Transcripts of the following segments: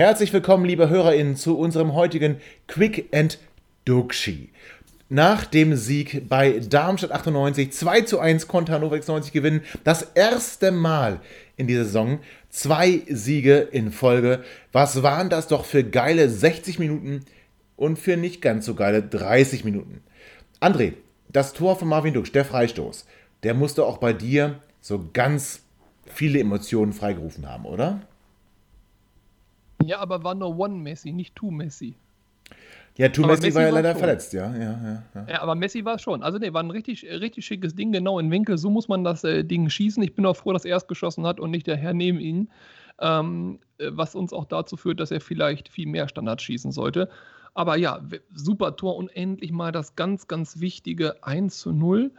Herzlich willkommen, liebe HörerInnen, zu unserem heutigen Quick and Duxi. Nach dem Sieg bei Darmstadt 98, 2 zu 1 konnte Hannover 96 gewinnen. Das erste Mal in dieser Saison. Zwei Siege in Folge. Was waren das doch für geile 60 Minuten und für nicht ganz so geile 30 Minuten? André, das Tor von Marvin Duksch, der Freistoß, der musste auch bei dir so ganz viele Emotionen freigerufen haben, oder? Ja, aber war nur One Messi, nicht Two Messi. Ja, Two Messi, Messi, war ja leider schon. verletzt, ja, ja, ja, ja. Ja, aber Messi war es schon. Also, nee, war ein richtig, richtig schickes Ding, genau in Winkel. So muss man das äh, Ding schießen. Ich bin auch froh, dass er es geschossen hat und nicht der Herr neben ihm. Ähm, äh, was uns auch dazu führt, dass er vielleicht viel mehr Standards schießen sollte. Aber ja, super Tor und endlich mal das ganz, ganz wichtige 1 zu 0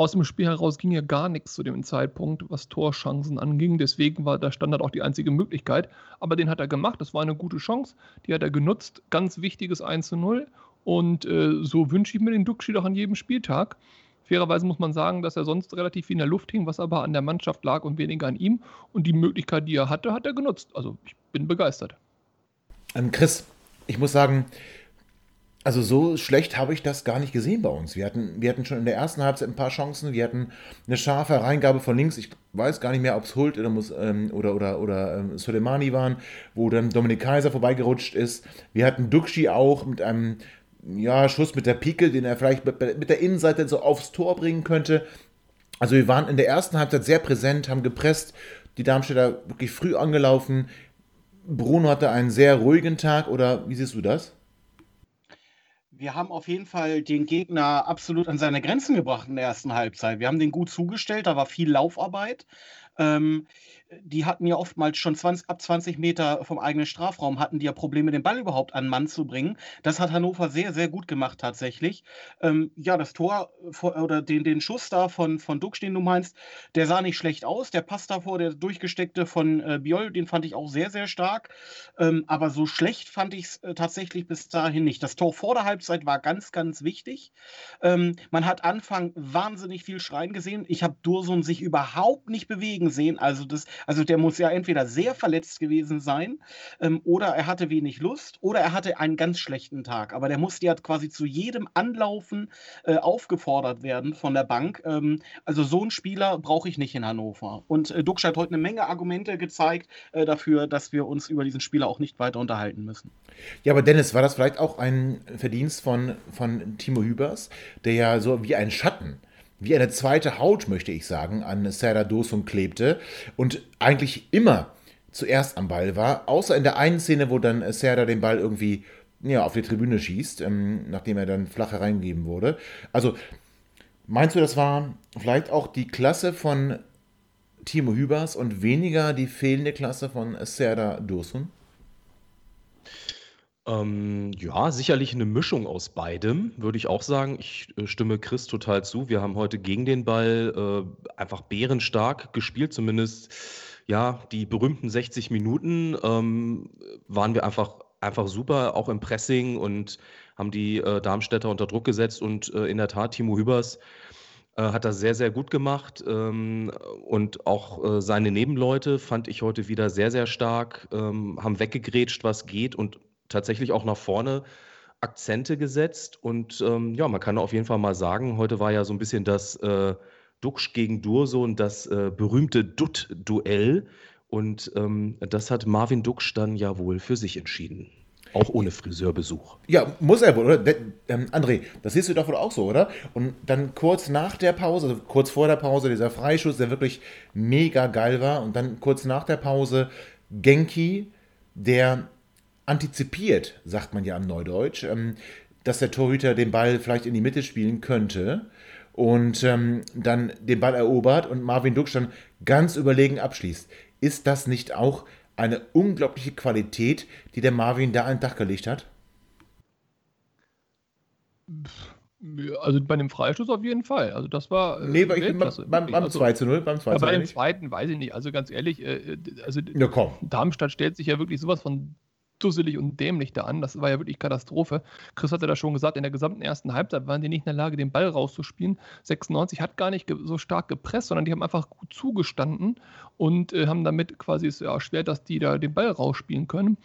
aus dem Spiel heraus ging ja gar nichts zu dem Zeitpunkt, was Torchancen anging. Deswegen war der Standard auch die einzige Möglichkeit. Aber den hat er gemacht. Das war eine gute Chance. Die hat er genutzt. Ganz wichtiges 1 zu 0. Und äh, so wünsche ich mir den Duxi doch an jedem Spieltag. Fairerweise muss man sagen, dass er sonst relativ viel in der Luft hing, was aber an der Mannschaft lag und weniger an ihm. Und die Möglichkeit, die er hatte, hat er genutzt. Also ich bin begeistert. Ähm, Chris, ich muss sagen, also so schlecht habe ich das gar nicht gesehen bei uns. Wir hatten, wir hatten schon in der ersten Halbzeit ein paar Chancen. Wir hatten eine scharfe Reingabe von links. Ich weiß gar nicht mehr, ob es Hult oder, ähm, oder, oder, oder ähm, Soleimani waren, wo dann Dominik Kaiser vorbeigerutscht ist. Wir hatten Duxi auch mit einem ja, Schuss mit der Pike, den er vielleicht mit, mit der Innenseite so aufs Tor bringen könnte. Also wir waren in der ersten Halbzeit sehr präsent, haben gepresst, die Darmstädter wirklich früh angelaufen. Bruno hatte einen sehr ruhigen Tag oder wie siehst du das? Wir haben auf jeden Fall den Gegner absolut an seine Grenzen gebracht in der ersten Halbzeit. Wir haben den gut zugestellt, da war viel Laufarbeit. Ähm, die hatten ja oftmals schon 20, ab 20 Meter vom eigenen Strafraum, hatten die ja Probleme, den Ball überhaupt an Mann zu bringen. Das hat Hannover sehr, sehr gut gemacht tatsächlich. Ähm, ja, das Tor oder den, den Schuss da von, von Duxch, den du meinst, der sah nicht schlecht aus. Der Pass davor, der durchgesteckte von äh, Biol, den fand ich auch sehr, sehr stark. Ähm, aber so schlecht fand ich es äh, tatsächlich bis dahin nicht. Das Tor vor der Halbzeit war ganz, ganz wichtig. Ähm, man hat Anfang wahnsinnig viel Schreien gesehen. Ich habe Dursun sich überhaupt nicht bewegen sehen. Also das also der muss ja entweder sehr verletzt gewesen sein ähm, oder er hatte wenig Lust oder er hatte einen ganz schlechten Tag. Aber der musste ja quasi zu jedem Anlaufen äh, aufgefordert werden von der Bank. Ähm, also so einen Spieler brauche ich nicht in Hannover. Und äh, Duxch hat heute eine Menge Argumente gezeigt äh, dafür, dass wir uns über diesen Spieler auch nicht weiter unterhalten müssen. Ja, aber Dennis, war das vielleicht auch ein Verdienst von, von Timo Hübers, der ja so wie ein Schatten wie eine zweite Haut, möchte ich sagen, an Serdar Dosun klebte und eigentlich immer zuerst am Ball war, außer in der einen Szene, wo dann Serdar den Ball irgendwie ja, auf die Tribüne schießt, ähm, nachdem er dann flach hereingegeben wurde. Also, meinst du, das war vielleicht auch die Klasse von Timo Hübers und weniger die fehlende Klasse von Serdar Dosun? Ähm, ja, sicherlich eine Mischung aus beidem, würde ich auch sagen. Ich äh, stimme Chris total zu. Wir haben heute gegen den Ball äh, einfach bärenstark gespielt, zumindest ja, die berühmten 60 Minuten ähm, waren wir einfach, einfach super, auch im Pressing und haben die äh, Darmstädter unter Druck gesetzt und äh, in der Tat, Timo Hübers äh, hat das sehr, sehr gut gemacht ähm, und auch äh, seine Nebenleute fand ich heute wieder sehr, sehr stark, ähm, haben weggegrätscht, was geht und tatsächlich auch nach vorne Akzente gesetzt. Und ähm, ja, man kann auf jeden Fall mal sagen, heute war ja so ein bisschen das äh, Duxch gegen Dursun, das äh, berühmte Dutt-Duell. Und ähm, das hat Marvin Duxch dann ja wohl für sich entschieden. Auch ohne Friseurbesuch. Ja, muss er wohl, oder? De, ähm, André, das siehst du doch wohl auch so, oder? Und dann kurz nach der Pause, also kurz vor der Pause, dieser Freischuss, der wirklich mega geil war. Und dann kurz nach der Pause Genki, der antizipiert, sagt man ja am Neudeutsch, ähm, dass der Torhüter den Ball vielleicht in die Mitte spielen könnte. und ähm, dann den Ball erobert und Marvin Duksch dann ganz überlegen abschließt. Ist das nicht auch eine unglaubliche Qualität, die der Marvin da an den Dach gelegt hat? Also bei dem Freistoß auf jeden Fall. Also das war. Äh, nee, bei ich, beim, beim also, 2 zu 0, beim 2 zu 0. Beim zweiten weiß ich nicht. Also ganz ehrlich, äh, äh, also ja. Darmstadt stellt sich ja wirklich sowas von dusselig und dämlich da an. Das war ja wirklich Katastrophe. Chris hatte da schon gesagt, in der gesamten ersten Halbzeit waren die nicht in der Lage, den Ball rauszuspielen. 96 hat gar nicht so stark gepresst, sondern die haben einfach gut zugestanden und äh, haben damit quasi es ja schwer, dass die da den Ball rausspielen können.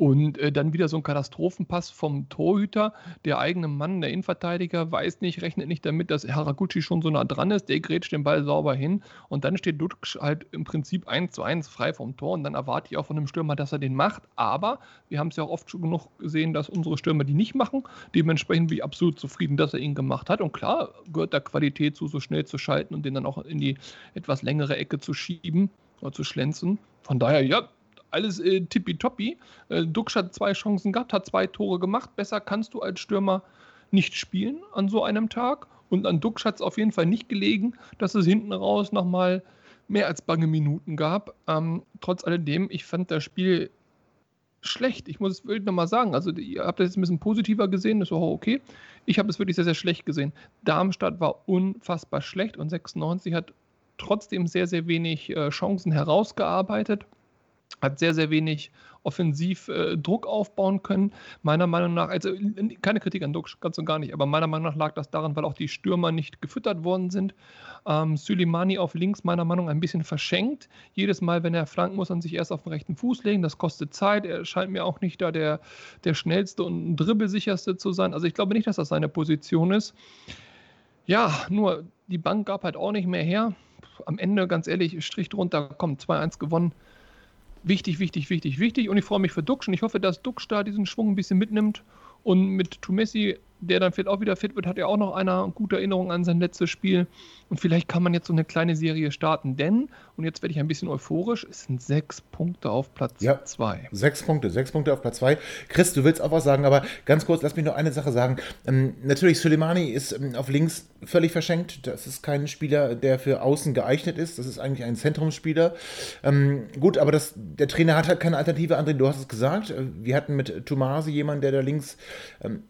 Und äh, dann wieder so ein Katastrophenpass vom Torhüter. Der eigene Mann, der Innenverteidiger, weiß nicht, rechnet nicht damit, dass Haraguchi schon so nah dran ist. Der grätscht den Ball sauber hin. Und dann steht Dutsch halt im Prinzip 1 zu 1 frei vom Tor. Und dann erwarte ich auch von einem Stürmer, dass er den macht. Aber wir haben es ja auch oft schon genug gesehen, dass unsere Stürmer die nicht machen. Dementsprechend bin ich absolut zufrieden, dass er ihn gemacht hat. Und klar gehört da Qualität zu, so schnell zu schalten und den dann auch in die etwas längere Ecke zu schieben oder zu schlänzen. Von daher, ja, alles äh, tippitoppi. Äh, Dux hat zwei Chancen gehabt, hat zwei Tore gemacht. Besser kannst du als Stürmer nicht spielen an so einem Tag. Und an Dux hat es auf jeden Fall nicht gelegen, dass es hinten raus nochmal mehr als bange Minuten gab. Ähm, trotz alledem, ich fand das Spiel schlecht. Ich muss es wirklich nochmal sagen. Also, ihr habt das jetzt ein bisschen positiver gesehen, das war okay. Ich habe es wirklich sehr, sehr schlecht gesehen. Darmstadt war unfassbar schlecht und 96 hat trotzdem sehr, sehr wenig äh, Chancen herausgearbeitet hat sehr, sehr wenig offensiv äh, Druck aufbauen können. Meiner Meinung nach, also keine Kritik an Druck, ganz und gar nicht, aber meiner Meinung nach lag das daran, weil auch die Stürmer nicht gefüttert worden sind. Ähm, Suleimani auf links, meiner Meinung nach, ein bisschen verschenkt. Jedes Mal, wenn er flankt, muss er sich erst auf den rechten Fuß legen. Das kostet Zeit. Er scheint mir auch nicht da der, der schnellste und dribbelsicherste zu sein. Also ich glaube nicht, dass das seine Position ist. Ja, nur die Bank gab halt auch nicht mehr her. Am Ende, ganz ehrlich, Strich drunter, kommt 2-1 gewonnen wichtig, wichtig, wichtig, wichtig. Und ich freue mich für Dux und ich hoffe, dass Dux da diesen Schwung ein bisschen mitnimmt. Und mit Tumessi der dann vielleicht auch wieder fit wird, hat ja auch noch eine gute Erinnerung an sein letztes Spiel. Und vielleicht kann man jetzt so eine kleine Serie starten, denn, und jetzt werde ich ein bisschen euphorisch, es sind sechs Punkte auf Platz ja, zwei. Sechs Punkte, sechs Punkte auf Platz zwei. Chris, du willst auch was sagen, aber ganz kurz, lass mich noch eine Sache sagen. Ähm, natürlich, Soleimani ist ähm, auf links völlig verschenkt. Das ist kein Spieler, der für außen geeignet ist. Das ist eigentlich ein Zentrumsspieler. Ähm, gut, aber das, der Trainer hat halt keine Alternative. André, du hast es gesagt. Äh, wir hatten mit Tomasi jemanden, der da links ähm,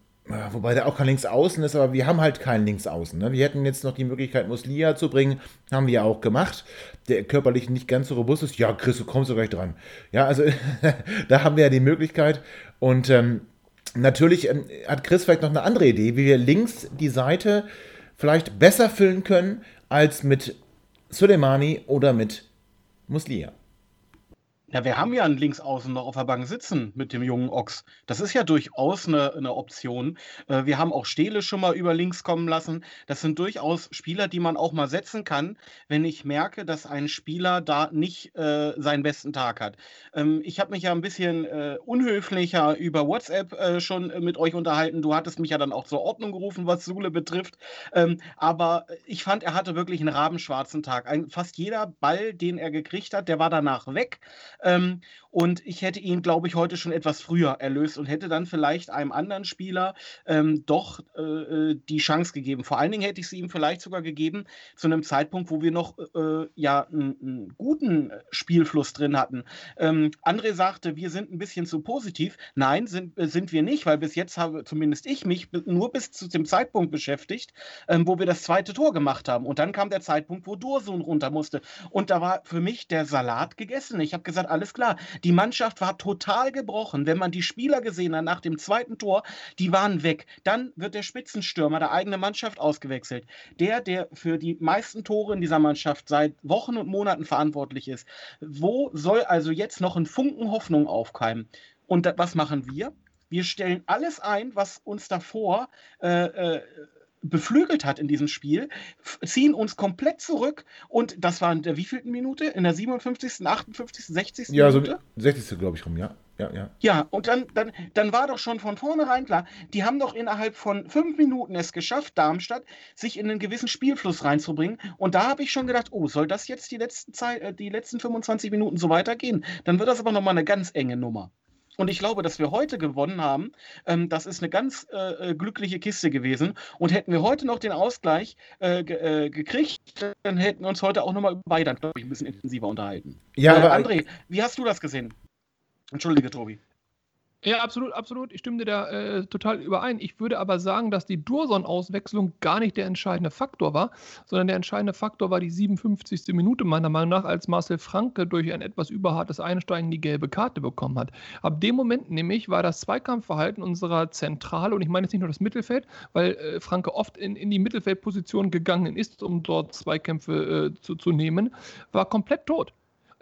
Wobei der auch kein Linksaußen ist, aber wir haben halt keinen Linksaußen. Ne? Wir hätten jetzt noch die Möglichkeit, Muslia zu bringen. Haben wir ja auch gemacht. Der körperlich nicht ganz so robust ist. Ja, Chris, du kommst so gleich dran. Ja, also da haben wir ja die Möglichkeit. Und ähm, natürlich ähm, hat Chris vielleicht noch eine andere Idee, wie wir links die Seite vielleicht besser füllen können als mit Soleimani oder mit Muslia. Ja, wir haben ja einen Linksaußen noch auf der Bank sitzen mit dem jungen Ochs. Das ist ja durchaus eine, eine Option. Äh, wir haben auch Stele schon mal über links kommen lassen. Das sind durchaus Spieler, die man auch mal setzen kann, wenn ich merke, dass ein Spieler da nicht äh, seinen besten Tag hat. Ähm, ich habe mich ja ein bisschen äh, unhöflicher über WhatsApp äh, schon mit euch unterhalten. Du hattest mich ja dann auch zur Ordnung gerufen, was Sule betrifft. Ähm, aber ich fand, er hatte wirklich einen rabenschwarzen Tag. Ein, fast jeder Ball, den er gekriegt hat, der war danach weg. Ähm, und ich hätte ihn, glaube ich, heute schon etwas früher erlöst und hätte dann vielleicht einem anderen Spieler ähm, doch äh, äh die Chance gegeben. Vor allen Dingen hätte ich sie ihm vielleicht sogar gegeben zu einem Zeitpunkt, wo wir noch äh, ja einen, guten Spielfluss drin hatten. Ähm, André sagte, wir sind ein bisschen zu positiv. Nein, sind, äh, sind wir nicht, weil bis jetzt habe zumindest ich mich nur bis zu dem Zeitpunkt beschäftigt, ähm, wo wir das zweite Tor gemacht haben. Und dann kam der Zeitpunkt, wo Dursun runter musste. Und da war für mich der Salat gegessen. Ich habe gesagt, alles klar, die Mannschaft war total gebrochen. Wenn man die Spieler gesehen hat nach dem zweiten Tor, die waren weg. Dann wird der Spitzenstürmer der eigenen Mannschaft ausgewechselt. Der, der für die meisten Tore in dieser Mannschaft seit Wochen und Monaten verantwortlich ist. Wo soll also jetzt noch ein Funken Hoffnung aufkeimen? Und was machen wir? Wir stellen alles ein, was uns davor äh, äh, beflügelt hat in diesem Spiel, ziehen uns komplett zurück und das war in der wievielten Minute? In der 57., 58., 60. Ja, Minute? so 60. glaube ich rum, ja. Ja, ja. ja und dann, dann, dann war doch schon von vornherein klar, die haben doch innerhalb von fünf Minuten es geschafft, Darmstadt, sich in einen gewissen Spielfluss reinzubringen. Und da habe ich schon gedacht, oh, soll das jetzt die letzten, Zeit, äh, die letzten 25 Minuten so weitergehen? Dann wird das aber nochmal eine ganz enge Nummer. Und ich glaube, dass wir heute gewonnen haben. Ähm, das ist eine ganz äh, äh glückliche Kiste gewesen. Und hätten wir heute noch den Ausgleich äh, ge äh, gekriegt, dann hätten wir uns heute auch nochmal über Bayern, glaube ich, ein bisschen intensiver unterhalten. Ja, aber André, wie hast du das gesehen? Entschuldige, Tobi. Ja, absolut, absolut. Ich stimme dir da äh, total überein. Ich würde aber sagen, dass die Durson-Auswechslung gar nicht der entscheidende Faktor war, sondern der entscheidende Faktor war die 57. Minute meiner Meinung nach, als Marcel Franke durch ein etwas überhartes Einsteigen die gelbe Karte bekommen hat. Ab dem Moment nämlich war das Zweikampfverhalten unserer Zentrale, und ich meine jetzt nicht nur das Mittelfeld, weil äh, Franke oft in, in die Mittelfeldposition gegangen ist, um dort Zweikämpfe äh, zu, zu nehmen, war komplett tot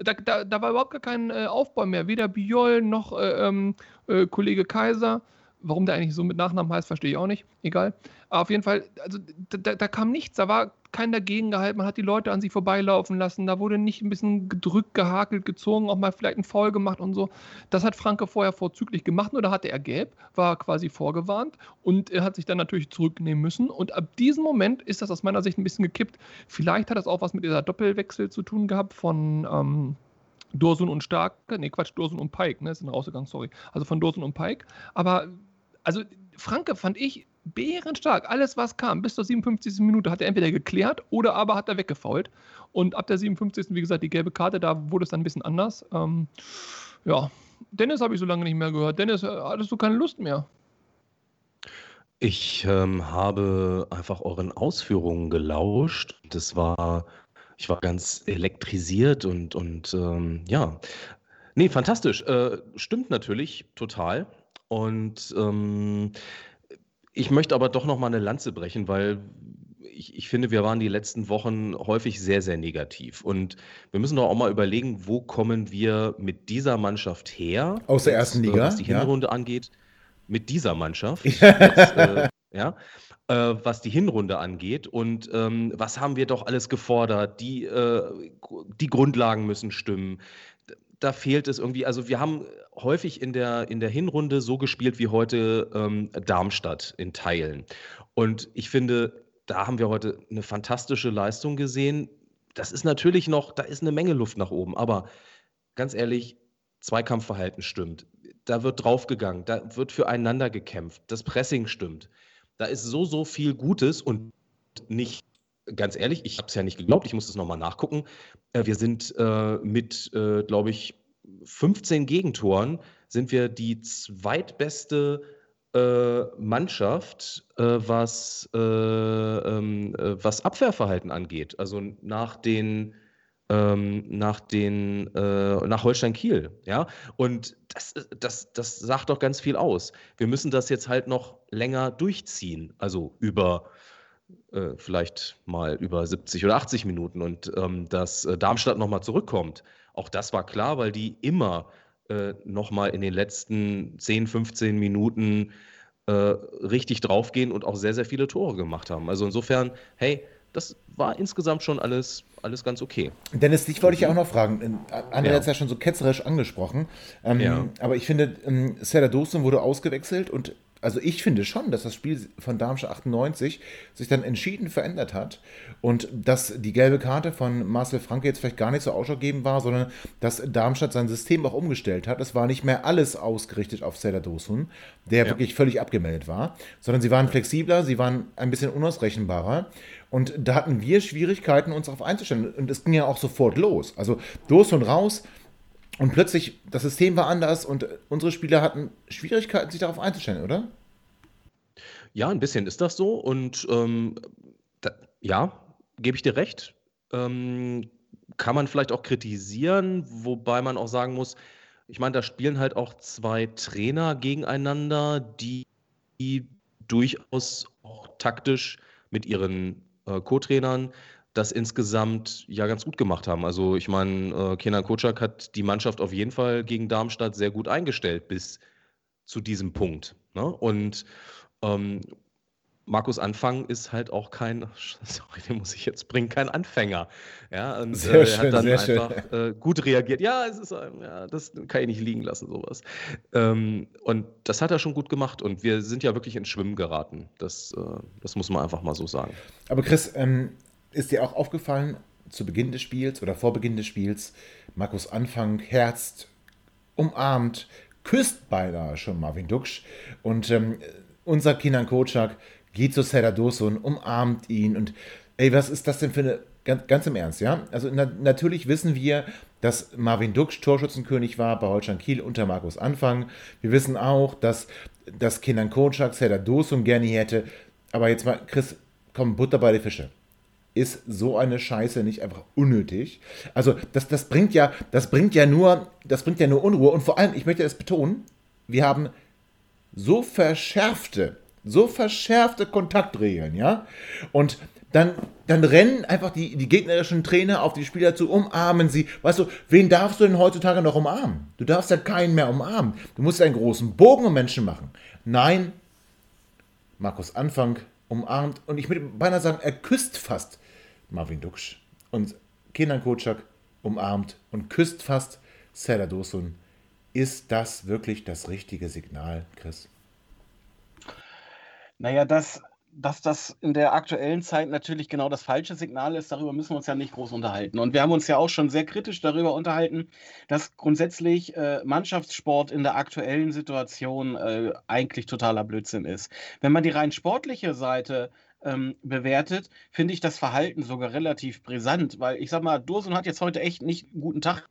da, da, da war überhaupt gar kein äh, Aufbau mehr. Weder Biol noch äh, ähm, äh, Kollege Kaiser. Warum der eigentlich so mit Nachnamen heißt, verstehe ich auch nicht. Egal. Aber auf jeden Fall, also da, da kam nichts. Da war kein dagegen gehalten. Man hat die Leute an sich vorbeilaufen lassen. Da wurde nicht ein bisschen gedrückt, gehakelt, gezogen, auch mal vielleicht ein Foul gemacht und so. Das hat Franke vorher vorzüglich gemacht. Nur da hatte er gelb, war quasi vorgewarnt und er hat sich dann natürlich zurücknehmen müssen. Und ab diesem Moment ist das aus meiner Sicht ein bisschen gekippt. Vielleicht hat das auch was mit dieser Doppelwechsel zu tun gehabt von. Ähm, Dursun und Starke, nee, Quatsch, Dursun und Pike, ne, ein rausgegangen, sorry. Also von Dursun und Pike. Aber, also Franke fand ich bärenstark. Alles, was kam, bis zur 57. Minute hat er entweder geklärt oder aber hat er weggefault. Und ab der 57. wie gesagt, die gelbe Karte, da wurde es dann ein bisschen anders. Ähm, ja, Dennis habe ich so lange nicht mehr gehört. Dennis, äh, hattest du keine Lust mehr? Ich ähm, habe einfach euren Ausführungen gelauscht. Das war ich war ganz elektrisiert und, und ähm, ja. Nee, fantastisch. Äh, stimmt natürlich total. Und ähm, ich möchte aber doch noch mal eine Lanze brechen, weil ich, ich, finde, wir waren die letzten Wochen häufig sehr, sehr negativ. Und wir müssen doch auch mal überlegen, wo kommen wir mit dieser Mannschaft her? Aus der ersten Liga. Was die Hinrunde ja. angeht. Mit dieser Mannschaft. Jetzt, äh, ja äh, was die Hinrunde angeht. Und ähm, was haben wir doch alles gefordert? Die, äh, die Grundlagen müssen stimmen. Da fehlt es irgendwie, also wir haben häufig in der, in der Hinrunde so gespielt wie heute ähm, Darmstadt in Teilen. Und ich finde, da haben wir heute eine fantastische Leistung gesehen. Das ist natürlich noch, da ist eine Menge Luft nach oben, aber ganz ehrlich, Zweikampfverhalten stimmt. Da wird draufgegangen, da wird füreinander gekämpft, das Pressing stimmt. Da ist so, so viel Gutes und nicht, ganz ehrlich, ich habe es ja nicht geglaubt, ich muss es nochmal nachgucken. Äh, wir sind äh, mit, äh, glaube ich, 15 Gegentoren sind wir die zweitbeste äh, Mannschaft, äh, was, äh, ähm, was Abwehrverhalten angeht. Also nach den ähm, nach den äh, nach Holstein Kiel, ja. Und das, das, das sagt doch ganz viel aus. Wir müssen das jetzt halt noch länger durchziehen, also über äh, vielleicht mal über 70 oder 80 Minuten und ähm, dass äh, Darmstadt nochmal zurückkommt. Auch das war klar, weil die immer äh, nochmal in den letzten 10, 15 Minuten äh, richtig draufgehen und auch sehr, sehr viele Tore gemacht haben. Also insofern, hey, das war insgesamt schon alles, alles ganz okay. Dennis, dich wollte ich ja auch noch fragen. André ja. hat es ja schon so ketzerisch angesprochen. Ähm, ja. Aber ich finde, ähm, Serdar Dosun wurde ausgewechselt und also ich finde schon, dass das Spiel von Darmstadt 98 sich dann entschieden verändert hat und dass die gelbe Karte von Marcel Franke jetzt vielleicht gar nicht so ausschlaggebend war, sondern dass Darmstadt sein System auch umgestellt hat. Es war nicht mehr alles ausgerichtet auf Serdar Dosun, der ja. wirklich völlig abgemeldet war, sondern sie waren flexibler, sie waren ein bisschen unausrechenbarer und da hatten wir Schwierigkeiten, uns darauf einzustellen und es ging ja auch sofort los. Also Dosun raus, und plötzlich, das System war anders und unsere Spieler hatten Schwierigkeiten, sich darauf einzustellen, oder? Ja, ein bisschen ist das so. Und ähm, da, ja, gebe ich dir recht. Ähm, kann man vielleicht auch kritisieren, wobei man auch sagen muss, ich meine, da spielen halt auch zwei Trainer gegeneinander, die, die durchaus auch taktisch mit ihren äh, Co-Trainern das insgesamt ja ganz gut gemacht haben. Also ich meine, äh, Kenan Kocak hat die Mannschaft auf jeden Fall gegen Darmstadt sehr gut eingestellt bis zu diesem Punkt. Ne? Und ähm, Markus Anfang ist halt auch kein, sorry, den muss ich jetzt bringen, kein Anfänger. Ja, und sehr äh, er hat dann einfach äh, gut reagiert. Ja, es ist, ja, das kann ich nicht liegen lassen, sowas. Ähm, und das hat er schon gut gemacht und wir sind ja wirklich ins Schwimmen geraten. Das, äh, das muss man einfach mal so sagen. Aber Chris, ähm, ist dir auch aufgefallen, zu Beginn des Spiels oder vor Beginn des Spiels, Markus Anfang herzt, umarmt, küsst beinahe schon Marvin Duksch. Und ähm, unser Kinan Kocak geht zu Serdar Dosun, umarmt ihn und ey, was ist das denn für eine, ganz, ganz im Ernst, ja? Also na, natürlich wissen wir, dass Marvin Duksch Torschützenkönig war bei Holstein Kiel unter Markus Anfang. Wir wissen auch, dass, dass Kinan Kocak Serdar Dosun gerne hätte. Aber jetzt mal, Chris, komm, Butter bei die Fische ist so eine Scheiße nicht einfach unnötig. Also das, das bringt ja, das bringt ja nur, das bringt ja nur Unruhe. Und vor allem, ich möchte es betonen, wir haben so verschärfte, so verschärfte Kontaktregeln, ja. Und dann, dann rennen einfach die, die gegnerischen Trainer auf die Spieler zu, umarmen sie. Weißt du, wen darfst du denn heutzutage noch umarmen? Du darfst ja keinen mehr umarmen. Du musst einen großen Bogen um Menschen machen. Nein, Markus Anfang umarmt und ich würde beinahe sagen, er küsst fast Marvin Duksch. Und Kenan Kocak umarmt und küsst fast Serdar Dosun. Ist das wirklich das richtige Signal, Chris? Naja, das dass das in der aktuellen Zeit natürlich genau das falsche Signal ist, darüber müssen wir uns ja nicht groß unterhalten. Und wir haben uns ja auch schon sehr kritisch darüber unterhalten, dass grundsätzlich äh, Mannschaftssport in der aktuellen Situation äh, eigentlich totaler Blödsinn ist. Wenn man die rein sportliche Seite ähm, bewertet, finde ich das Verhalten sogar relativ brisant, weil ich sag mal, Dursun hat jetzt heute echt nicht einen guten Tag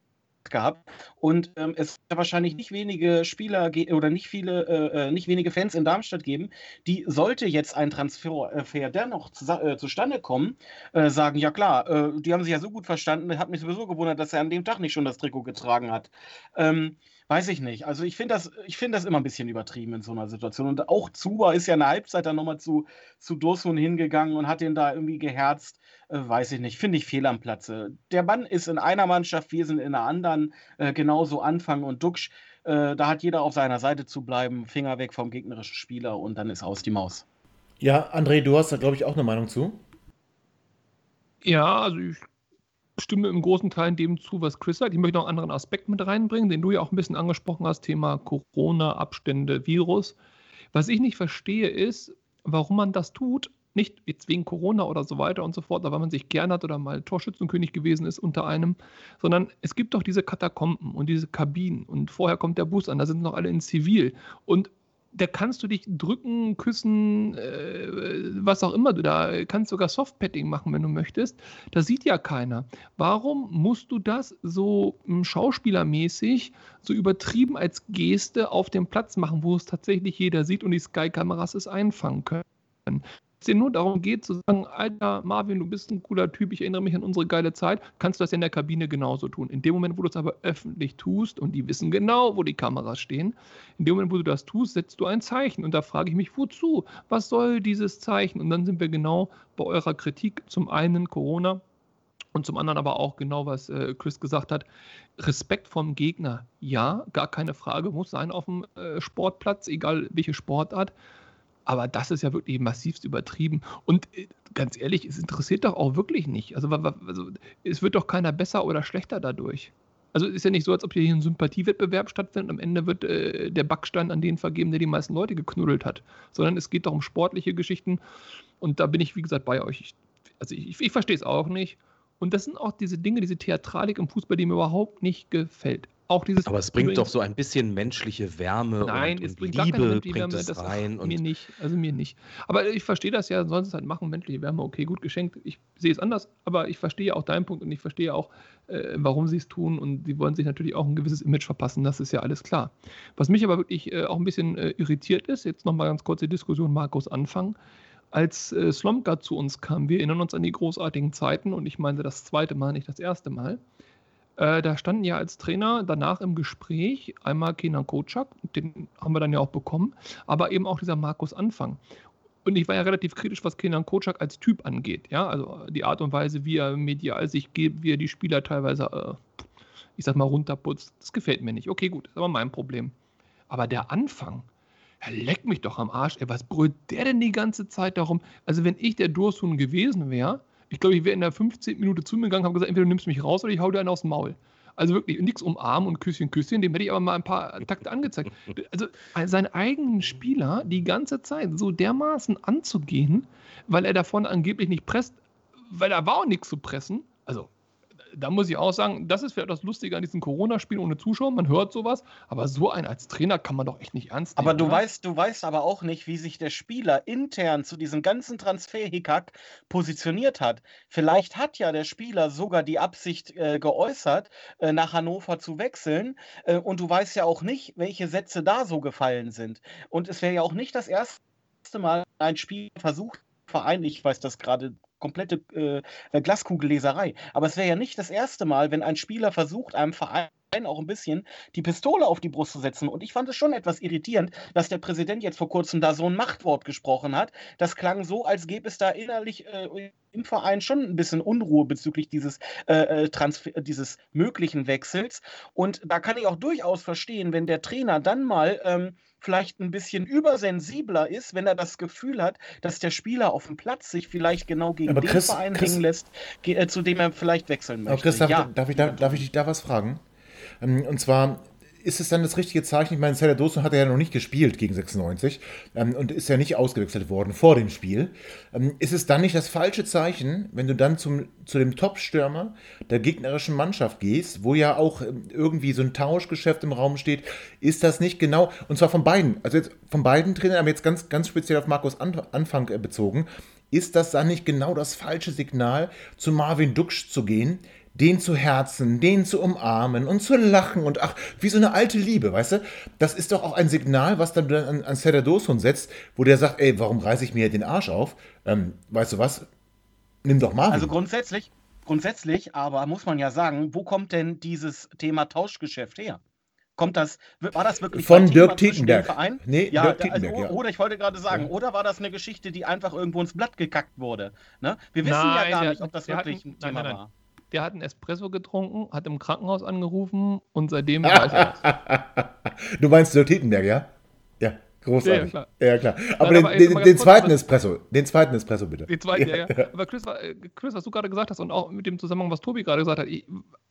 gehabt. Und ähm, es wird wahrscheinlich nicht wenige Spieler oder nicht viele, äh, äh, nicht wenige Fans in Darmstadt geben, die sollte jetzt ein Transfer äh, dennoch zu, äh, zustande kommen, äh, sagen, ja klar, äh, die haben sich ja so gut verstanden, hat mich sowieso gewundert, dass er an dem Tag nicht schon das Trikot getragen hat. Ähm, Weiß ich nicht. Also ich finde das, find das immer ein bisschen übertrieben in so einer Situation. Und auch Zuba ist ja in der Halbzeit dann nochmal zu, zu Dosun hingegangen und hat ihn da irgendwie geherzt. Äh, weiß ich nicht. Finde ich fehl am Platze. Der Mann ist in einer Mannschaft, wir sind in einer anderen. Äh, genauso Anfang und Duxch. Äh, da hat jeder auf seiner Seite zu bleiben. Finger weg vom gegnerischen Spieler und dann ist aus die Maus. Ja, André, du hast da, glaube ich, auch eine Meinung zu. Ja, also ich stimme im großen Teil dem zu, was Chris sagt. Ich möchte noch einen anderen Aspekt mit reinbringen, den du ja auch ein bisschen angesprochen hast, Thema Corona, Abstände, Virus. Was ich nicht verstehe, ist, warum man das tut. Nicht jetzt wegen Corona oder so weiter und so fort, aber weil man sich gern hat oder mal Torschützenkönig gewesen ist unter einem, sondern es gibt doch diese Katakomben und diese Kabinen und vorher kommt der Bus an, da sind noch alle in Zivil. Und da kannst du dich drücken, küssen, äh, was auch immer du da, kannst sogar Softpadding machen, wenn du möchtest. Das sieht ja keiner. Warum musst du das so hm, schauspielermäßig, so übertrieben als Geste auf dem Platz machen, wo es tatsächlich jeder sieht und die Sky-Kameras es einfangen können? Es nur darum geht, zu sagen, Alter, Marvin, du bist ein cooler Typ, ich erinnere mich an unsere geile Zeit, kannst du das in der Kabine genauso tun. In dem Moment, wo du es aber öffentlich tust und die wissen genau, wo die Kameras stehen, in dem Moment, wo du das tust, setzt du ein Zeichen. Und da frage ich mich, wozu? Was soll dieses Zeichen? Und dann sind wir genau bei eurer Kritik. Zum einen Corona, und zum anderen aber auch genau, was äh, Chris gesagt hat, Respekt vom Gegner. Ja, gar keine Frage, muss sein auf dem äh, Sportplatz, egal welche Sportart. Aber das ist ja wirklich massivst übertrieben. Und äh, ganz ehrlich, es interessiert doch auch wirklich nicht. Also, also, es wird doch keiner besser oder schlechter dadurch. Also ist ja nicht so, als ob hier ein Sympathiewettbewerb stattfindet. Am Ende wird äh, der Backstein an den vergeben, der die meisten Leute geknuddelt hat. Sondern es geht doch um sportliche Geschichten. Und da bin ich, wie gesagt, bei euch. Ich, also ich, ich verstehe es auch nicht. Und das sind auch diese Dinge, diese Theatralik im Fußball, die mir überhaupt nicht gefällt auch dieses. Aber es bringt doch so ein bisschen menschliche Wärme Nein, und, es bringt Liebe gar bringt Wärme, es rein. mir nicht, also mir nicht. Aber ich verstehe das ja, sonst halt machen, menschliche Wärme, okay, gut geschenkt. Ich sehe es anders, aber ich verstehe auch deinen Punkt und ich verstehe auch, äh, warum sie es tun und sie wollen sich natürlich auch ein gewisses Image verpassen, das ist ja alles klar. Was mich aber wirklich äh, auch ein bisschen äh, irritiert ist, jetzt nochmal ganz kurz die Diskussion Markus Anfang. Als äh, Slomka zu uns kam, wir erinnern uns an die großartigen Zeiten und ich meinte das zweite Mal, nicht das erste Mal äh, da standen ja als Trainer danach im Gespräch einmal Kenan Kocak, den haben wir dann ja auch bekommen, aber eben auch dieser Markus Anfang. Und ich war ja relativ kritisch, was Kenan Kocak als Typ angeht. Ja, also die Art und Weise, wie er medial sich gibt, wie er die Spieler teilweise, äh, ich sag mal, runterputzt. Das gefällt mir nicht. Okay, gut, ist aber mein Problem. Aber der Anfang, er leckt mich doch am Arsch. Ey, was brüllt der denn die ganze Zeit darum? Also, wenn ich der Dursun gewesen wäre, ich glaube, ich wäre in der 15. Minute zu mir gegangen, habe gesagt, entweder du nimmst mich raus oder ich hau dir einen aus dem Maul. Also wirklich nichts umarmen und Küsschen, Küsschen, dem hätte ich aber mal ein paar Takte angezeigt. Also seinen eigenen Spieler die ganze Zeit so dermaßen anzugehen, weil er davon angeblich nicht presst, weil da war auch nichts zu pressen. Also da muss ich auch sagen, das ist vielleicht das Lustige an diesen Corona-Spielen ohne Zuschauer. Man hört sowas, aber so einen als Trainer kann man doch echt nicht ernst nehmen. Aber du oder? weißt, du weißt aber auch nicht, wie sich der Spieler intern zu diesem ganzen Transfer-Hickhack positioniert hat. Vielleicht hat ja der Spieler sogar die Absicht äh, geäußert, äh, nach Hannover zu wechseln. Äh, und du weißt ja auch nicht, welche Sätze da so gefallen sind. Und es wäre ja auch nicht das erste Mal ein Spiel versucht, Verein, ich weiß das gerade komplette äh, Glaskugelleserei. Aber es wäre ja nicht das erste Mal, wenn ein Spieler versucht, einem Verein auch ein bisschen die Pistole auf die Brust zu setzen. Und ich fand es schon etwas irritierend, dass der Präsident jetzt vor kurzem da so ein Machtwort gesprochen hat. Das klang so, als gäbe es da innerlich äh, im Verein schon ein bisschen Unruhe bezüglich dieses, äh, äh dieses möglichen Wechsels. Und da kann ich auch durchaus verstehen, wenn der Trainer dann mal ähm, vielleicht ein bisschen übersensibler ist, wenn er das Gefühl hat, dass der Spieler auf dem Platz sich vielleicht genau gegen aber den Chris, Verein Chris, hängen lässt, äh, zu dem er vielleicht wechseln möchte. Aber Chris, darf, ja, darf, ich, da, darf ich dich da was fragen? Ähm, und zwar, ist es dann das richtige Zeichen? Ich meine, Celadoso hat er ja noch nicht gespielt gegen 96 ähm, und ist ja nicht ausgewechselt worden vor dem Spiel. Ähm, ist es dann nicht das falsche Zeichen, wenn du dann zum, zu dem Top-Stürmer der gegnerischen Mannschaft gehst, wo ja auch ähm, irgendwie so ein Tauschgeschäft im Raum steht? Ist das nicht genau, und zwar von beiden, also jetzt von beiden Trainern, aber jetzt ganz, ganz speziell auf Markus Anfang äh, bezogen, ist das dann nicht genau das falsche Signal, zu Marvin Duksch zu gehen, den zu Herzen, den zu umarmen und zu lachen und ach, wie so eine alte Liebe, weißt du? Das ist doch auch ein Signal, was dann an, an Seradoson setzt, wo der sagt, ey, warum reiße ich mir den Arsch auf? Ähm, weißt du was? Nimm doch mal. Also grundsätzlich, grundsätzlich, aber muss man ja sagen, wo kommt denn dieses Thema Tauschgeschäft her? Kommt das, war das wirklich von Dirk Tietenberg? Nee, ja, Dirk also, ja. Oder ich wollte gerade sagen, ja. oder war das eine Geschichte, die einfach irgendwo ins Blatt gekackt wurde? Ne? Wir wissen nein, ja gar nicht, ob das wirklich hatten, ein Thema nein, nein, war der hat einen Espresso getrunken, hat im Krankenhaus angerufen und seitdem weiß er es. Du meinst Dirk Tietenberg, ja? Ja, großartig. Ja, klar. Ja, klar. Aber, Nein, aber den, den, den zweiten Espresso, den zweiten Espresso bitte. Den zweiten, ja, ja. ja. Aber Chris, äh, Chris, was du gerade gesagt hast und auch mit dem Zusammenhang, was Tobi gerade gesagt hat, ich,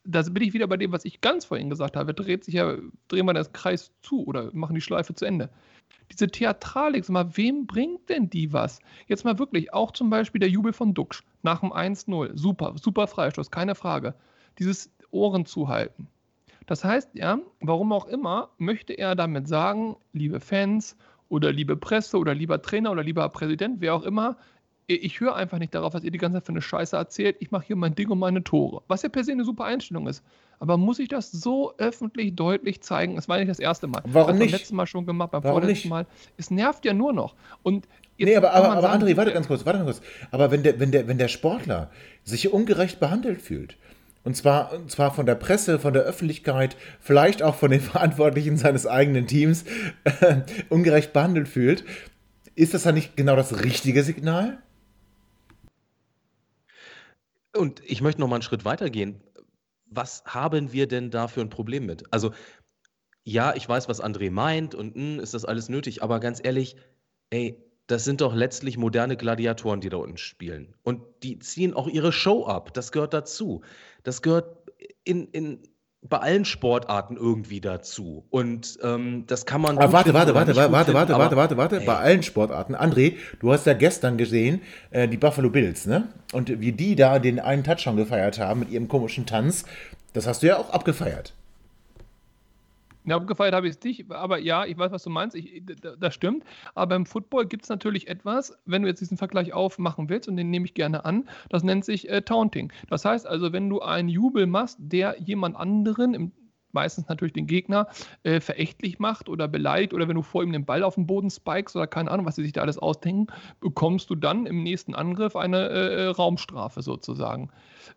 da bin ich wieder bei dem, was ich ganz vorhin gesagt habe. Dreht sich ja, drehen wir den Kreis zu oder machen die Schleife zu Ende diese Theatralik, sag mal, wem bringt denn die was? Jetzt mal wirklich, auch zum Beispiel der Jubel von Duxch nach dem 1-0. Super, super Freistoß, keine Frage. Dieses Ohren zuhalten. Das heißt ja, warum auch immer, möchte er damit sagen, liebe Fans oder liebe Presse oder lieber Trainer oder lieber Präsident, wer auch immer, ich höre einfach nicht darauf, was ihr die ganze Zeit für eine Scheiße erzählt. Ich mache hier mein Ding und meine Tore. Was ja per se eine super Einstellung ist. Aber muss ich das so öffentlich deutlich zeigen? Das war nicht das erste Mal. Warum das nicht? Beim letzten Mal schon gemacht, beim Warum vorletzten nicht? Mal. Es nervt ja nur noch. Und nee, aber, aber, aber sagen, André, warte ganz kurz, warte ganz kurz. Aber wenn der, wenn, der, wenn der Sportler sich ungerecht behandelt fühlt, und zwar, und zwar von der Presse, von der Öffentlichkeit, vielleicht auch von den Verantwortlichen seines eigenen Teams ungerecht behandelt fühlt, ist das dann nicht genau das richtige Signal? Und ich möchte noch mal einen Schritt weitergehen was haben wir denn da für ein Problem mit? Also, ja, ich weiß, was André meint und mh, hm, ist das alles nötig, aber ganz ehrlich, ey, das sind doch letztlich moderne Gladiatoren, die da unten spielen. Und die ziehen auch ihre Show ab. Das gehört dazu. Das gehört in, in, bei allen Sportarten irgendwie dazu. Und ähm, das kann man. Aber warte, warte, warte, warte, warte, warte, warte, warte, warte, bei allen Sportarten. André, du hast ja gestern gesehen, äh, die Buffalo Bills, ne? Und wie die da den einen Touchdown gefeiert haben mit ihrem komischen Tanz, das hast du ja auch abgefeiert. Ja, abgefeiert habe ich es nicht, aber ja, ich weiß, was du meinst. Ich, das stimmt. Aber beim Football gibt es natürlich etwas, wenn du jetzt diesen Vergleich aufmachen willst, und den nehme ich gerne an, das nennt sich äh, Taunting. Das heißt also, wenn du einen Jubel machst, der jemand anderen, im, meistens natürlich den Gegner, äh, verächtlich macht oder beleidigt, oder wenn du vor ihm den Ball auf den Boden spikes oder keine Ahnung, was sie sich da alles ausdenken, bekommst du dann im nächsten Angriff eine äh, äh Raumstrafe sozusagen.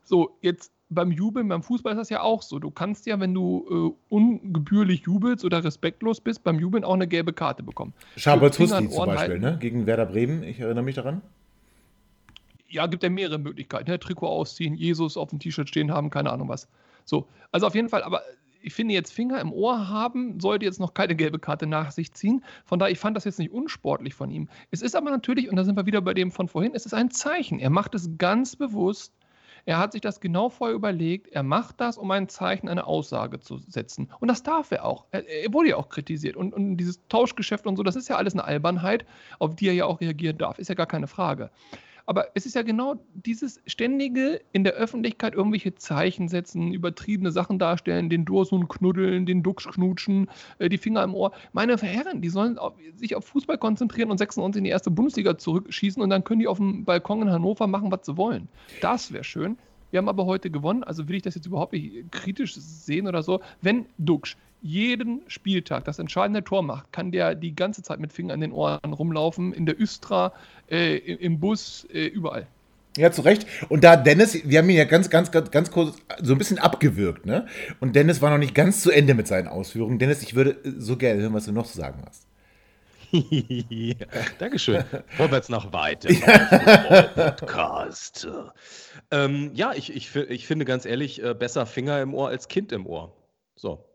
So, jetzt beim Jubeln, beim Fußball ist das ja auch so. Du kannst ja, wenn du äh, ungebührlich jubelst oder respektlos bist, beim Jubeln auch eine gelbe Karte bekommen. Schabels Husti zum Beispiel, ne? gegen Werder Bremen, ich erinnere mich daran. Ja, gibt ja mehrere Möglichkeiten. Ne? Trikot ausziehen, Jesus auf dem T-Shirt stehen haben, keine Ahnung was. So, also auf jeden Fall, aber ich finde jetzt Finger im Ohr haben, sollte jetzt noch keine gelbe Karte nach sich ziehen. Von daher, ich fand das jetzt nicht unsportlich von ihm. Es ist aber natürlich, und da sind wir wieder bei dem von vorhin, es ist ein Zeichen. Er macht es ganz bewusst er hat sich das genau vorher überlegt. Er macht das, um ein Zeichen, eine Aussage zu setzen. Und das darf er auch. Er, er wurde ja auch kritisiert. Und, und, dieses Tauschgeschäft und so, das ist ja alles eine Albernheit, auf die er ja auch reagieren darf. Ist ja gar keine Frage. Aber es ist ja genau dieses ständige in der Öffentlichkeit irgendwelche Zeichen setzen, übertriebene Sachen darstellen, den Dursun knuddeln, den Duxch knutschen, äh, die Finger im Ohr. Meine Herren, die sollen sich auf Fußball konzentrieren und 96 in die erste Bundesliga zurückschießen und dann können die auf dem Balkon in Hannover machen, was sie wollen. Das wäre schön. Wir haben aber heute gewonnen, also will ich das jetzt überhaupt nicht kritisch sehen oder so. Wenn Duxch jeden Spieltag das entscheidende Tor macht, kann der die ganze Zeit mit Fingern an den Ohren rumlaufen, in der Östra, äh, im Bus, äh, überall. Ja, zu Recht. Und da Dennis, wir haben ihn ja ganz, ganz, ganz, ganz kurz so ein bisschen abgewürgt, ne? Und Dennis war noch nicht ganz zu Ende mit seinen Ausführungen. Dennis, ich würde so gerne hören, was du noch zu sagen hast. ja, Dankeschön. Vorwärts nach weiter. Podcast. Ähm, ja, ich, ich, ich finde ganz ehrlich, äh, besser Finger im Ohr als Kind im Ohr. So.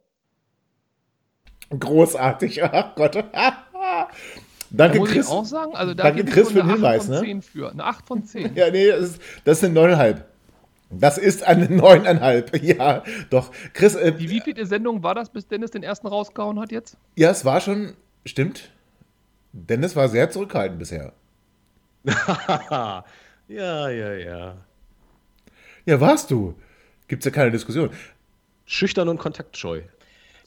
Großartig, ach Gott. Danke, da muss Chris. ich auch sagen, also da Danke, Chris, für den Hinweis. Ne? Für. Eine 8 von 10. Ja, nee, das ist, das sind 9,5. Das ist eine 9,5. Ja, doch. Chris. Äh, Die wievielte Sendung war das, bis Dennis den ersten rausgehauen hat jetzt? Ja, es war schon. Stimmt. Dennis war sehr zurückhaltend bisher. ja, ja, ja. Ja, warst du. Gibt's ja keine Diskussion. Schüchtern und kontaktscheu.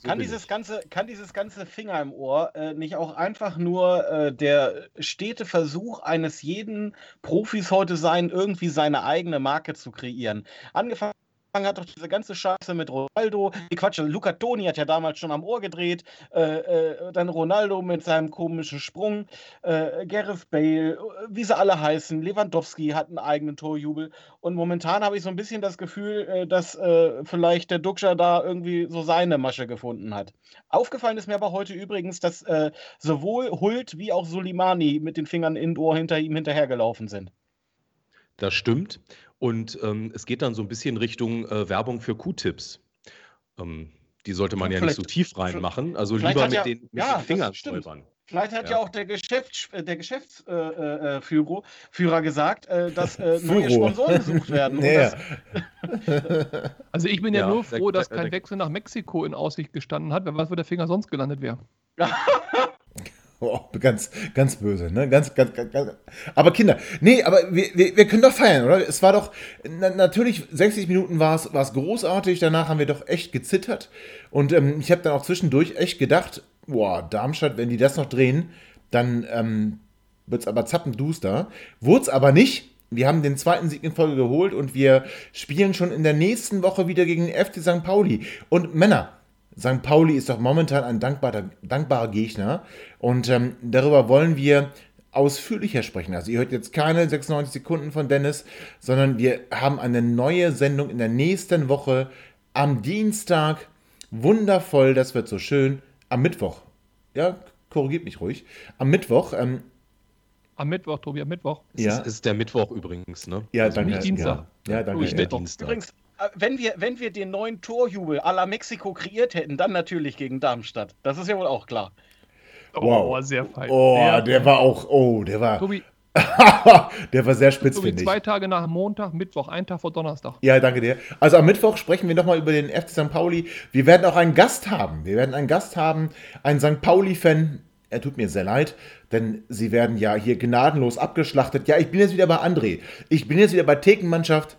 So kann, dieses ganze, kann dieses ganze Finger im Ohr äh, nicht auch einfach nur äh, der stete Versuch eines jeden Profis heute sein, irgendwie seine eigene Marke zu kreieren? Angefangen hat doch diese ganze Scheiße mit Ronaldo. Die Quatsch, Luca Toni hat ja damals schon am Ohr gedreht. Äh, äh, dann Ronaldo mit seinem komischen Sprung. Äh, Gareth Bale, wie sie alle heißen. Lewandowski hat einen eigenen Torjubel. Und momentan habe ich so ein bisschen das Gefühl, äh, dass äh, vielleicht der Duxcher da irgendwie so seine Masche gefunden hat. Aufgefallen ist mir aber heute übrigens, dass äh, sowohl Hult wie auch Solimani mit den Fingern in Ohr hinter ihm hinterhergelaufen sind. Das stimmt. Und ähm, es geht dann so ein bisschen Richtung äh, Werbung für Q-Tips. Ähm, die sollte man ja, ja nicht so tief reinmachen. Also lieber mit, ja, den, mit ja, den Fingern säubern. Vielleicht hat ja, ja auch der, Geschäfts der Geschäftsführer äh, äh, gesagt, äh, dass äh, neue Sponsoren gesucht werden. Ja. also ich bin ja, nur froh, dass kein Wechsel nach Mexiko in Aussicht gestanden hat. Wer weiß, wo der Finger sonst gelandet wäre. Oh, ganz, ganz böse, ne? Ganz, ganz, ganz, ganz. Aber Kinder, nee, aber wir, wir, wir können doch feiern, oder? Es war doch, na, natürlich, 60 Minuten war es, großartig, danach haben wir doch echt gezittert. Und ähm, ich habe dann auch zwischendurch echt gedacht, boah, Darmstadt, wenn die das noch drehen, dann ähm, wird es aber zappenduster. Wurde es aber nicht. Wir haben den zweiten Sieg in Folge geholt und wir spielen schon in der nächsten Woche wieder gegen den FC St. Pauli. Und Männer, St. Pauli ist doch momentan ein dankbarer, dankbarer Gegner und ähm, darüber wollen wir ausführlicher sprechen. Also ihr hört jetzt keine 96 Sekunden von Dennis, sondern wir haben eine neue Sendung in der nächsten Woche am Dienstag. Wundervoll, das wird so schön. Am Mittwoch. Ja, korrigiert mich ruhig. Am Mittwoch. Ähm, am Mittwoch, Tobi, am Mittwoch. Ja. Es ist, der Mittwoch übrigens, ne? Ja, also danke. Nicht Dienstag. Ja, ja danke. Nicht der Dienstag. Übrigens, wenn wir, wenn wir den neuen Torjubel à la Mexiko kreiert hätten, dann natürlich gegen Darmstadt. Das ist ja wohl auch klar. Wow. Oh, sehr fein. Oh, der, der war auch, oh, der war. Tobi, der war sehr spitz, finde ich. Zwei Tage nach Montag, Mittwoch, ein Tag vor Donnerstag. Ja, danke dir. Also am Mittwoch sprechen wir nochmal über den FC St. Pauli. Wir werden auch einen Gast haben. Wir werden einen Gast haben, einen St. Pauli-Fan. Er tut mir sehr leid, denn sie werden ja hier gnadenlos abgeschlachtet. Ja, ich bin jetzt wieder bei André. Ich bin jetzt wieder bei Thekenmannschaft.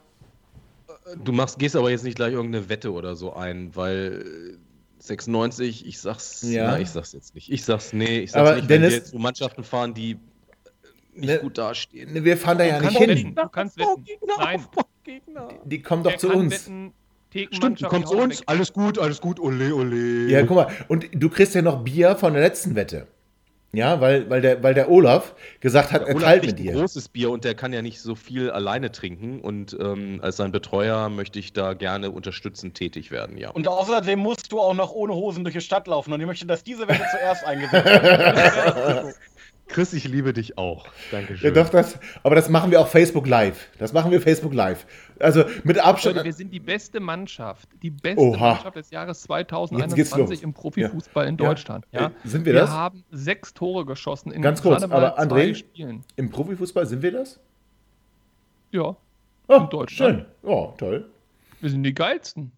Du machst, gehst aber jetzt nicht gleich irgendeine Wette oder so ein, weil 96, ich sag's, ja. na, ich sag's jetzt nicht. Ich sag's, nee, ich sag's aber nicht, Dennis, wenn wir jetzt so Mannschaften fahren, die nicht ne, gut dastehen. Ne, wir fahren da ja nicht hin. Wetten. Du kannst wetten. Nein. Die, die kommen doch zu uns. Wetten, Stimmt, die kommen zu uns. Alles gut, alles gut, ole, ole. Ja, guck mal. Und du kriegst ja noch Bier von der letzten Wette. Ja, weil, weil, der, weil der Olaf gesagt hat, der er Olaf teilt mit dir. ein großes Bier und der kann ja nicht so viel alleine trinken. Und ähm, als sein Betreuer möchte ich da gerne unterstützend tätig werden, ja. Und außerdem musst du auch noch ohne Hosen durch die Stadt laufen. Und ich möchte, dass diese Wette zuerst eingesetzt wird. Chris, ich liebe dich auch. Dankeschön. Ja, doch, das, aber das machen wir auch Facebook Live. Das machen wir Facebook Live. Also mit Abstand. Leute, wir sind die beste Mannschaft. Die beste Oha. Mannschaft des Jahres 2021 im Profifußball ja. in Deutschland. Ja. ja. Sind wir, wir das? Wir haben sechs Tore geschossen in Ganz kurz, aber André, Spielen. im Profifußball sind wir das? Ja. Oh, in Deutschland. Schön. Oh, toll. Wir sind die geilsten.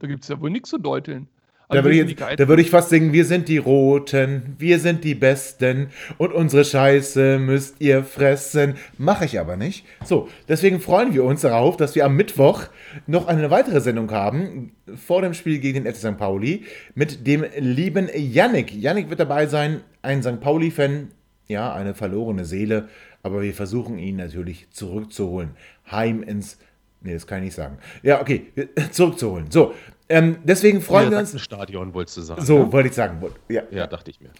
Da gibt es ja wohl nichts zu deuteln. Da würde ich, würd ich fast singen, wir sind die Roten, wir sind die Besten und unsere Scheiße müsst ihr fressen. Mache ich aber nicht. So, deswegen freuen wir uns darauf, dass wir am Mittwoch noch eine weitere Sendung haben, vor dem Spiel gegen den FC St. Pauli, mit dem lieben Yannick. Yannick wird dabei sein, ein St. Pauli-Fan, ja, eine verlorene Seele, aber wir versuchen ihn natürlich zurückzuholen. Heim ins Nee, das kann ich nicht sagen. Ja, okay, zurückzuholen. So, ähm, deswegen freuen wir uns. Stadion wolltest du sagen. So, ja? wollte ich sagen. Ja. ja, dachte ich mir.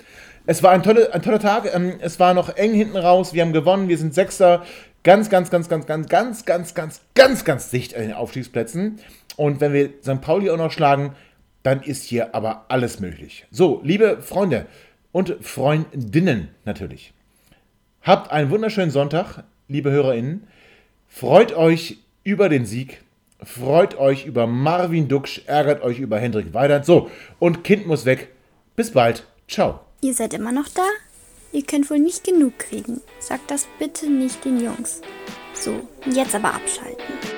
Es war ein, tolle, ein toller Tag. Ähm, es war noch eng hinten raus. Wir haben gewonnen. Wir sind Sechster. Ganz, ganz, ganz, ganz, ganz, ganz, ganz, ganz, ganz, ganz dicht an den Aufstiegsplätzen. Und wenn wir St. Pauli auch noch schlagen, dann ist hier aber alles möglich. So, liebe Freunde und Freundinnen natürlich. Habt einen wunderschönen Sonntag, liebe HörerInnen. Freut euch über den Sieg. Freut euch über Marvin Duksch, ärgert euch über Hendrik Weidand. So, und Kind muss weg. Bis bald. Ciao. Ihr seid immer noch da? Ihr könnt wohl nicht genug kriegen. Sagt das bitte nicht den Jungs. So, jetzt aber abschalten.